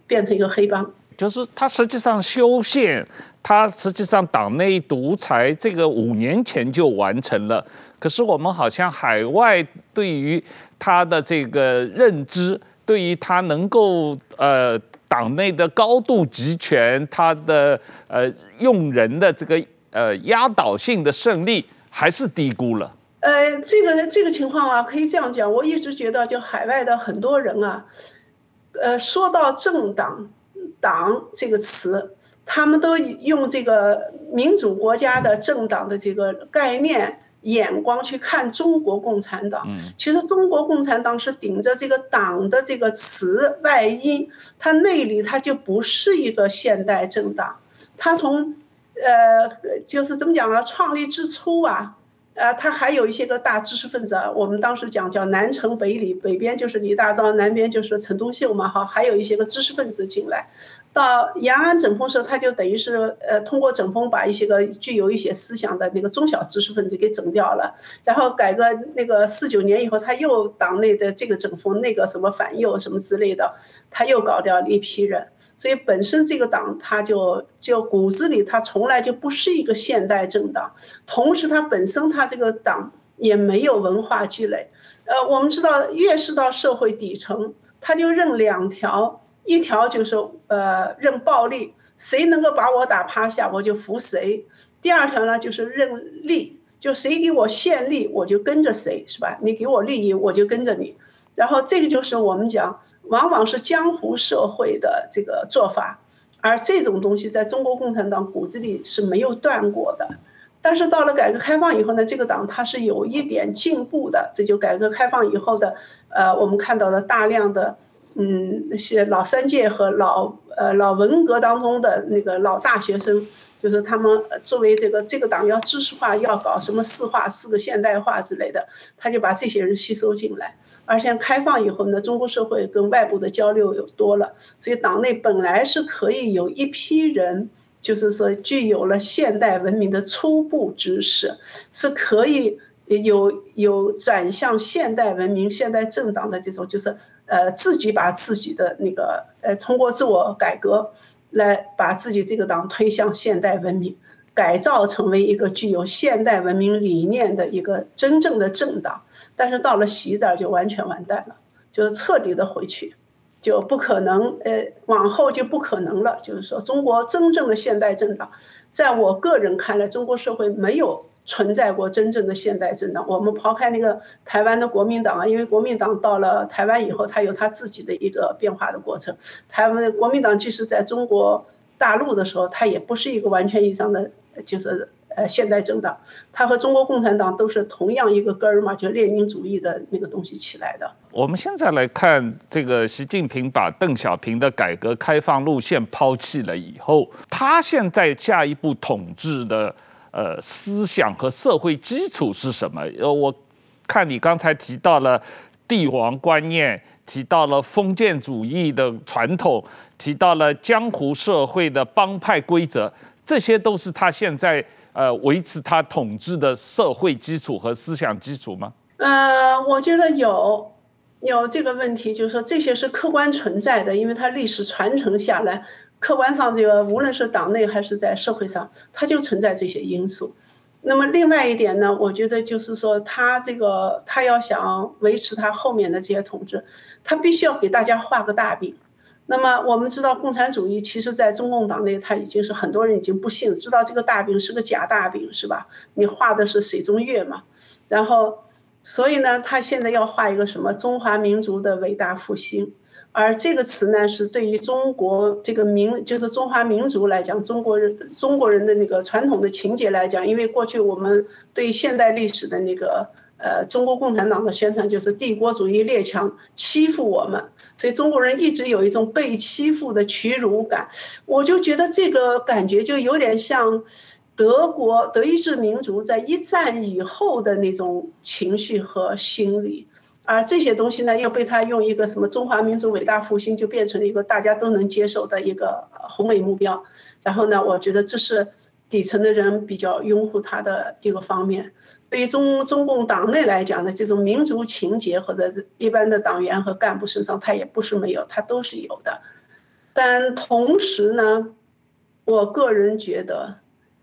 变成一个黑帮。就是他实际上修宪，他实际上党内独裁，这个五年前就完成了。可是我们好像海外对于他的这个认知，对于他能够呃党内的高度集权，他的呃用人的这个呃压倒性的胜利，还是低估了。呃，这个这个情况啊，可以这样讲。我一直觉得，就海外的很多人啊，呃，说到政党、党这个词，他们都用这个民主国家的政党的这个概念眼光去看中国共产党。其实中国共产党是顶着这个党的这个词外衣，它内里它就不是一个现代政党。它从呃，就是怎么讲啊，创立之初啊。呃，他还有一些个大知识分子，我们当时讲叫南陈北李，北边就是李大钊，南边就是陈独秀嘛，哈，还有一些个知识分子进来。到延安整风时候，他就等于是呃通过整风把一些个具有一些思想的那个中小知识分子给整掉了，然后改革那个四九年以后，他又党内的这个整风那个什么反右什么之类的，他又搞掉了一批人，所以本身这个党他就就骨子里他从来就不是一个现代政党，同时他本身他这个党也没有文化积累，呃，我们知道越是到社会底层，他就认两条。一条就是呃认暴力，谁能够把我打趴下，我就服谁。第二条呢就是认利，就谁给我献利，我就跟着谁，是吧？你给我利益，我就跟着你。然后这个就是我们讲，往往是江湖社会的这个做法，而这种东西在中国共产党骨子里是没有断过的。但是到了改革开放以后呢，这个党它是有一点进步的。这就改革开放以后的，呃，我们看到了大量的，嗯，那些老三届和老呃老文革当中的那个老大学生，就是他们作为这个这个党要知识化，要搞什么四化、四个现代化之类的，他就把这些人吸收进来。而且开放以后呢，中国社会跟外部的交流又多了，所以党内本来是可以有一批人。就是说，具有了现代文明的初步知识，是可以有有转向现代文明、现代政党的这种，就是呃，自己把自己的那个呃，通过自我改革来把自己这个党推向现代文明，改造成为一个具有现代文明理念的一个真正的政党。但是到了习这儿就完全完蛋了，就是彻底的回去。就不可能，呃，往后就不可能了。就是说，中国真正的现代政党，在我个人看来，中国社会没有存在过真正的现代政党。我们抛开那个台湾的国民党啊，因为国民党到了台湾以后，它有它自己的一个变化的过程。台湾的国民党即使在中国大陆的时候，它也不是一个完全意义上的，就是。呃，现代政党，它和中国共产党都是同样一个根儿嘛，就列宁主义的那个东西起来的。我们现在来看，这个习近平把邓小平的改革开放路线抛弃了以后，他现在下一步统治的呃思想和社会基础是什么？呃，我看你刚才提到了帝王观念，提到了封建主义的传统，提到了江湖社会的帮派规则，这些都是他现在。呃，维持他统治的社会基础和思想基础吗？呃，我觉得有，有这个问题，就是说这些是客观存在的，因为它历史传承下来，客观上这个无论是党内还是在社会上，它就存在这些因素。那么另外一点呢，我觉得就是说，他这个他要想维持他后面的这些统治，他必须要给大家画个大饼。那么我们知道，共产主义其实在中共党内，他已经是很多人已经不信，知道这个大饼是个假大饼，是吧？你画的是水中月嘛。然后，所以呢，他现在要画一个什么中华民族的伟大复兴，而这个词呢，是对于中国这个民，就是中华民族来讲，中国人中国人的那个传统的情结来讲，因为过去我们对现代历史的那个。呃，中国共产党的宣传就是帝国主义列强欺负我们，所以中国人一直有一种被欺负的屈辱感。我就觉得这个感觉就有点像德国德意志民族在一战以后的那种情绪和心理，而这些东西呢，又被他用一个什么中华民族伟大复兴，就变成了一个大家都能接受的一个宏伟目标。然后呢，我觉得这是底层的人比较拥护他的一个方面。对于中中共党内来讲呢，这种民族情结或者一般的党员和干部身上，他也不是没有，他都是有的。但同时呢，我个人觉得，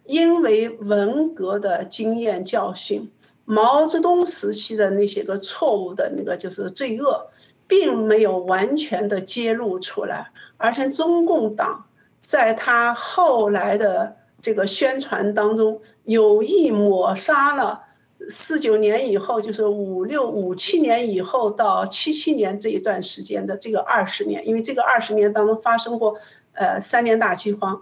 因为文革的经验教训，毛泽东时期的那些个错误的那个就是罪恶，并没有完全的揭露出来，而且中共党在他后来的这个宣传当中，有意抹杀了。四九年以后，就是五六五七年以后到七七年这一段时间的这个二十年，因为这个二十年当中发生过，呃，三年大饥荒，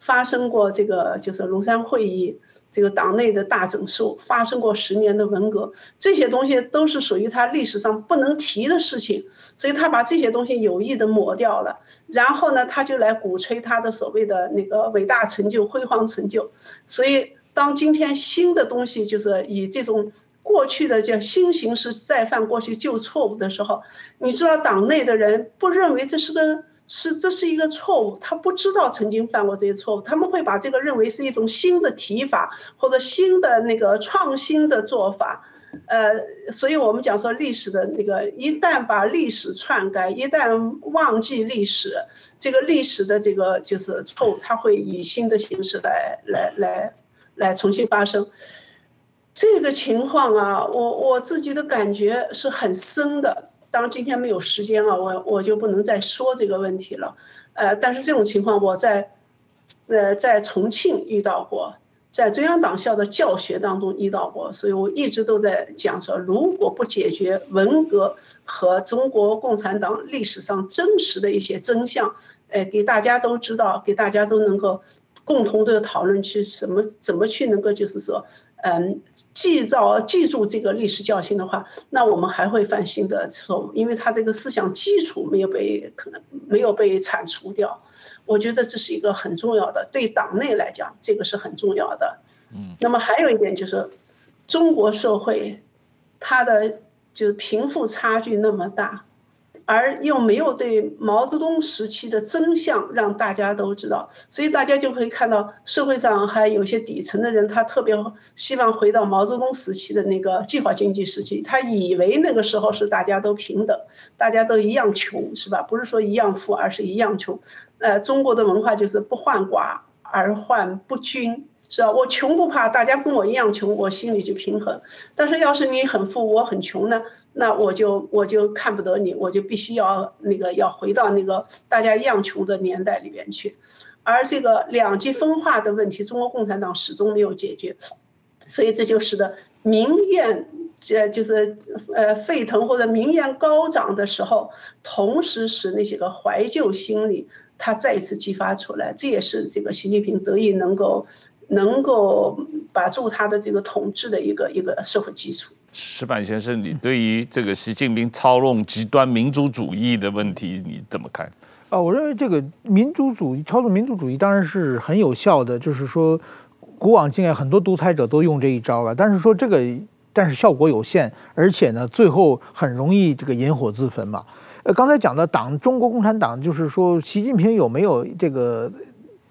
发生过这个就是庐山会议，这个党内的大整肃，发生过十年的文革，这些东西都是属于他历史上不能提的事情，所以他把这些东西有意的抹掉了，然后呢，他就来鼓吹他的所谓的那个伟大成就、辉煌成就，所以。当今天新的东西就是以这种过去的叫新形式再犯过去旧错误的时候，你知道党内的人不认为这是个是这是一个错误，他不知道曾经犯过这些错误，他们会把这个认为是一种新的提法或者新的那个创新的做法，呃，所以我们讲说历史的那个一旦把历史篡改，一旦忘记历史，这个历史的这个就是错误，它会以新的形式来来来。来重新发生，这个情况啊，我我自己的感觉是很深的。当然今天没有时间了，我我就不能再说这个问题了。呃，但是这种情况我在，呃，在重庆遇到过，在中央党校的教学当中遇到过，所以我一直都在讲说，如果不解决文革和中国共产党历史上真实的一些真相，呃，给大家都知道，给大家都能够。共同的讨论去什么怎么去能够就是说，嗯，记照记住这个历史教训的话，那我们还会犯新的错误，因为他这个思想基础没有被可能没有被铲除掉。我觉得这是一个很重要的，对党内来讲，这个是很重要的。嗯，那么还有一点就是，中国社会它的就是贫富差距那么大。而又没有对毛泽东时期的真相让大家都知道，所以大家就可以看到社会上还有些底层的人，他特别希望回到毛泽东时期的那个计划经济时期，他以为那个时候是大家都平等，大家都一样穷，是吧？不是说一样富，而是一样穷。呃，中国的文化就是不患寡而患不均。是吧？我穷不怕，大家跟我一样穷，我心里就平衡。但是要是你很富，我很穷呢，那我就我就看不得你，我就必须要那个要回到那个大家一样穷的年代里边去。而这个两极分化的问题，中国共产党始终没有解决，所以这就使得民怨这就是呃沸腾或者民怨高涨的时候，同时使那些个怀旧心理它再一次激发出来。这也是这个习近平得以能够。能够把住他的这个统治的一个一个社会基础。石板先生，你对于这个习近平操弄极端民族主义的问题你怎么看？啊，我认为这个民族主义操纵民族主义当然是很有效的，就是说，古往今来很多独裁者都用这一招了。但是说这个，但是效果有限，而且呢，最后很容易这个引火自焚嘛。呃，刚才讲的党，中国共产党，就是说习近平有没有这个？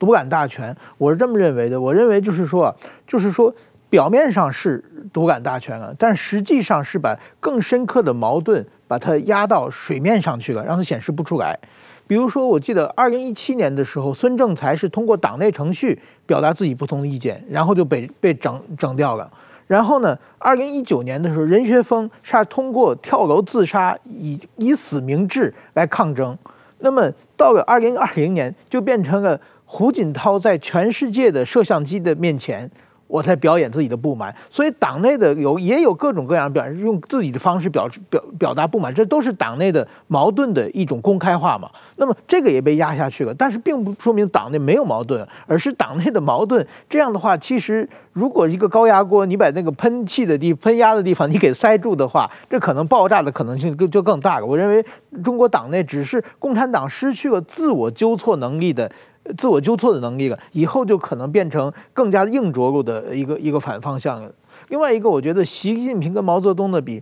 独揽大权，我是这么认为的。我认为就是说，就是说，表面上是独揽大权了，但实际上是把更深刻的矛盾把它压到水面上去了，让它显示不出来。比如说，我记得二零一七年的时候，孙政才是通过党内程序表达自己不同的意见，然后就被被整整掉了。然后呢，二零一九年的时候，任学峰是通过跳楼自杀，以以死明志来抗争。那么到了二零二零年，就变成了。胡锦涛在全世界的摄像机的面前，我在表演自己的不满。所以党内的有也有各种各样表，用自己的方式表表表达不满，这都是党内的矛盾的一种公开化嘛。那么这个也被压下去了，但是并不说明党内没有矛盾，而是党内的矛盾。这样的话，其实如果一个高压锅，你把那个喷气的地喷压的地方你给塞住的话，这可能爆炸的可能性就就更大了。我认为中国党内只是共产党失去了自我纠错能力的。自我纠错的能力了，以后就可能变成更加硬着陆的一个一个反方向了。另外一个，我觉得习近平跟毛泽东的比，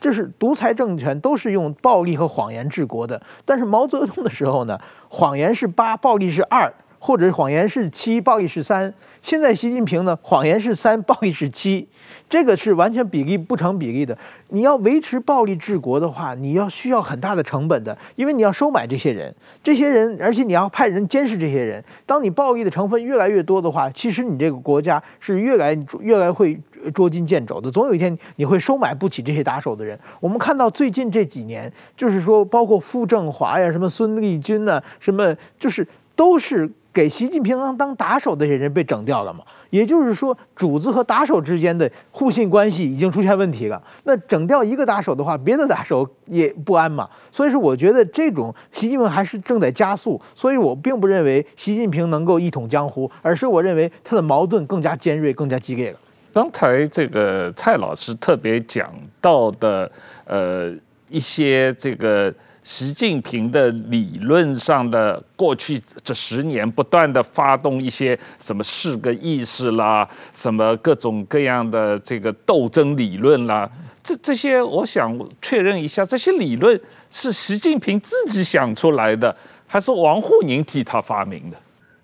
这是独裁政权都是用暴力和谎言治国的，但是毛泽东的时候呢，谎言是八，暴力是二。或者谎言是七，暴力是三。现在习近平呢，谎言是三，暴力是七，这个是完全比例不成比例的。你要维持暴力治国的话，你要需要很大的成本的，因为你要收买这些人，这些人，而且你要派人监视这些人。当你暴力的成分越来越多的话，其实你这个国家是越来越来会捉襟见肘的。总有一天你会收买不起这些打手的人。我们看到最近这几年，就是说，包括傅政华呀，什么孙立军呐，什么就是都是。给习近平当当打手的这些人被整掉了嘛？也就是说，主子和打手之间的互信关系已经出现问题了。那整掉一个打手的话，别的打手也不安嘛。所以说，我觉得这种习近平还是正在加速。所以我并不认为习近平能够一统江湖，而是我认为他的矛盾更加尖锐、更加激烈了。刚才这个蔡老师特别讲到的，呃，一些这个。习近平的理论上的过去这十年不断的发动一些什么四个意识啦，什么各种各样的这个斗争理论啦，这这些我想确认一下，这些理论是习近平自己想出来的，还是王沪宁替他发明的？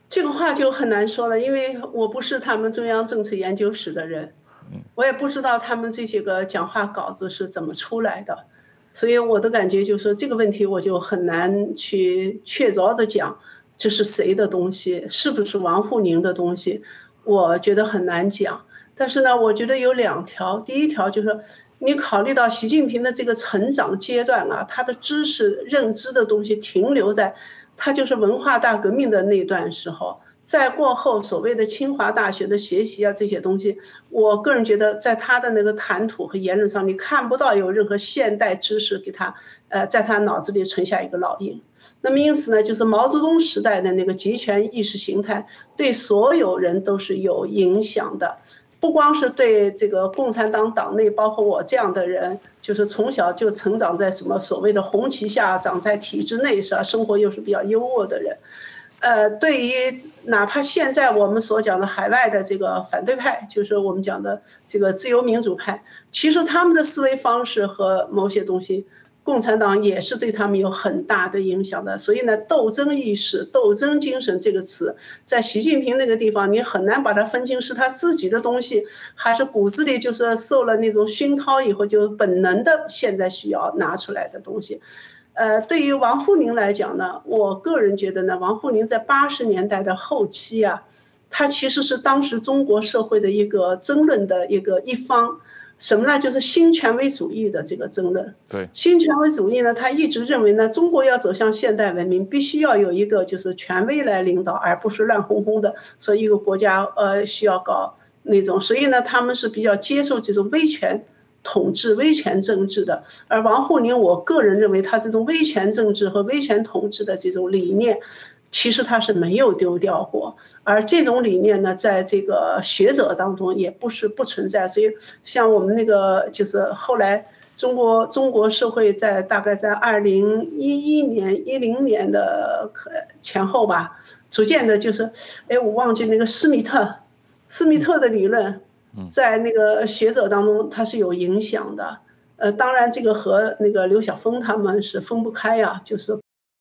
这个话就很难说了，因为我不是他们中央政策研究室的人，我也不知道他们这些个讲话稿子是怎么出来的。所以我的感觉就是说，这个问题我就很难去确凿的讲，这是谁的东西，是不是王沪宁的东西，我觉得很难讲。但是呢，我觉得有两条，第一条就是说，你考虑到习近平的这个成长阶段啊，他的知识认知的东西停留在他就是文化大革命的那段时候。在过后所谓的清华大学的学习啊，这些东西，我个人觉得，在他的那个谈吐和言论上，你看不到有任何现代知识给他，呃，在他脑子里存下一个烙印。那么因此呢，就是毛泽东时代的那个集权意识形态，对所有人都是有影响的，不光是对这个共产党党内，包括我这样的人，就是从小就成长在什么所谓的红旗下，长在体制内是吧？生活又是比较优渥的人。呃，对于哪怕现在我们所讲的海外的这个反对派，就是我们讲的这个自由民主派，其实他们的思维方式和某些东西，共产党也是对他们有很大的影响的。所以呢，斗争意识、斗争精神这个词，在习近平那个地方，你很难把它分清是他自己的东西，还是骨子里就是受了那种熏陶以后就本能的现在需要拿出来的东西。呃，对于王沪宁来讲呢，我个人觉得呢，王沪宁在八十年代的后期啊，他其实是当时中国社会的一个争论的一个一方，什么呢？就是新权威主义的这个争论。对，新权威主义呢，他一直认为呢，中国要走向现代文明，必须要有一个就是权威来领导，而不是乱哄哄的说一个国家呃需要搞那种，所以呢，他们是比较接受这种威权。统治威权政治的，而王沪宁，我个人认为他这种威权政治和威权统治的这种理念，其实他是没有丢掉过，而这种理念呢，在这个学者当中也不是不存在。所以，像我们那个就是后来中国中国社会在大概在二零一一年一零年的前后吧，逐渐的就是，哎，我忘记那个施密特，施密特的理论。在那个学者当中，他是有影响的。呃，当然这个和那个刘晓峰他们是分不开呀，就是。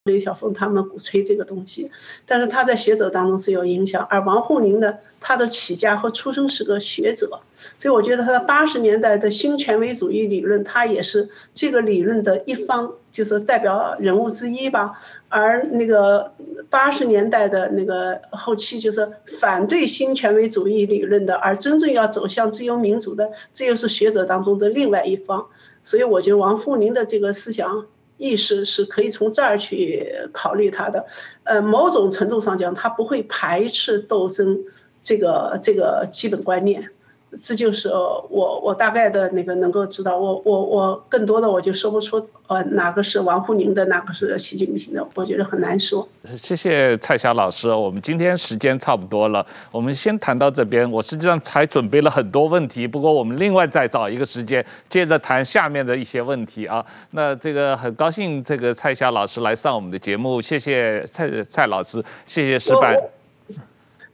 李晓峰他们鼓吹这个东西，但是他在学者当中是有影响。而王沪宁呢，他的起家和出生是个学者，所以我觉得他的八十年代的新权威主义理论，他也是这个理论的一方，就是代表人物之一吧。而那个八十年代的那个后期，就是反对新权威主义理论的，而真正要走向自由民主的，这又是学者当中的另外一方。所以我觉得王沪宁的这个思想。意识是可以从这儿去考虑他的，呃，某种程度上讲，他不会排斥斗争这个这个基本观念。这就是我我大概的那个能够知道，我我我更多的我就说不出，呃，哪个是王沪宁的，哪个是习近平的，我觉得很难说。谢谢蔡霞老师，我们今天时间差不多了，我们先谈到这边。我实际上还准备了很多问题，不过我们另外再找一个时间接着谈下面的一些问题啊。那这个很高兴，这个蔡霞老师来上我们的节目，谢谢蔡蔡老师，谢谢石板。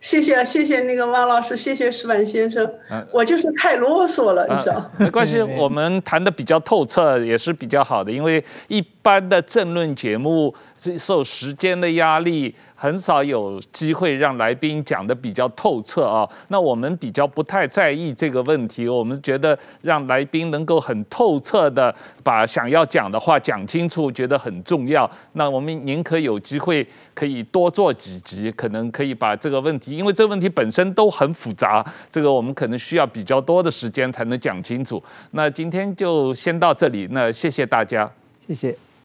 谢谢啊，谢谢那个汪老师，谢谢石板先生，我就是太啰嗦了，你知道？没关系，我们谈的比较透彻，也是比较好的，因为一般的政论节目是受时间的压力。很少有机会让来宾讲得比较透彻啊，那我们比较不太在意这个问题，我们觉得让来宾能够很透彻的把想要讲的话讲清楚，觉得很重要。那我们宁可有机会可以多做几集，可能可以把这个问题，因为这个问题本身都很复杂，这个我们可能需要比较多的时间才能讲清楚。那今天就先到这里，那谢谢大家，谢谢。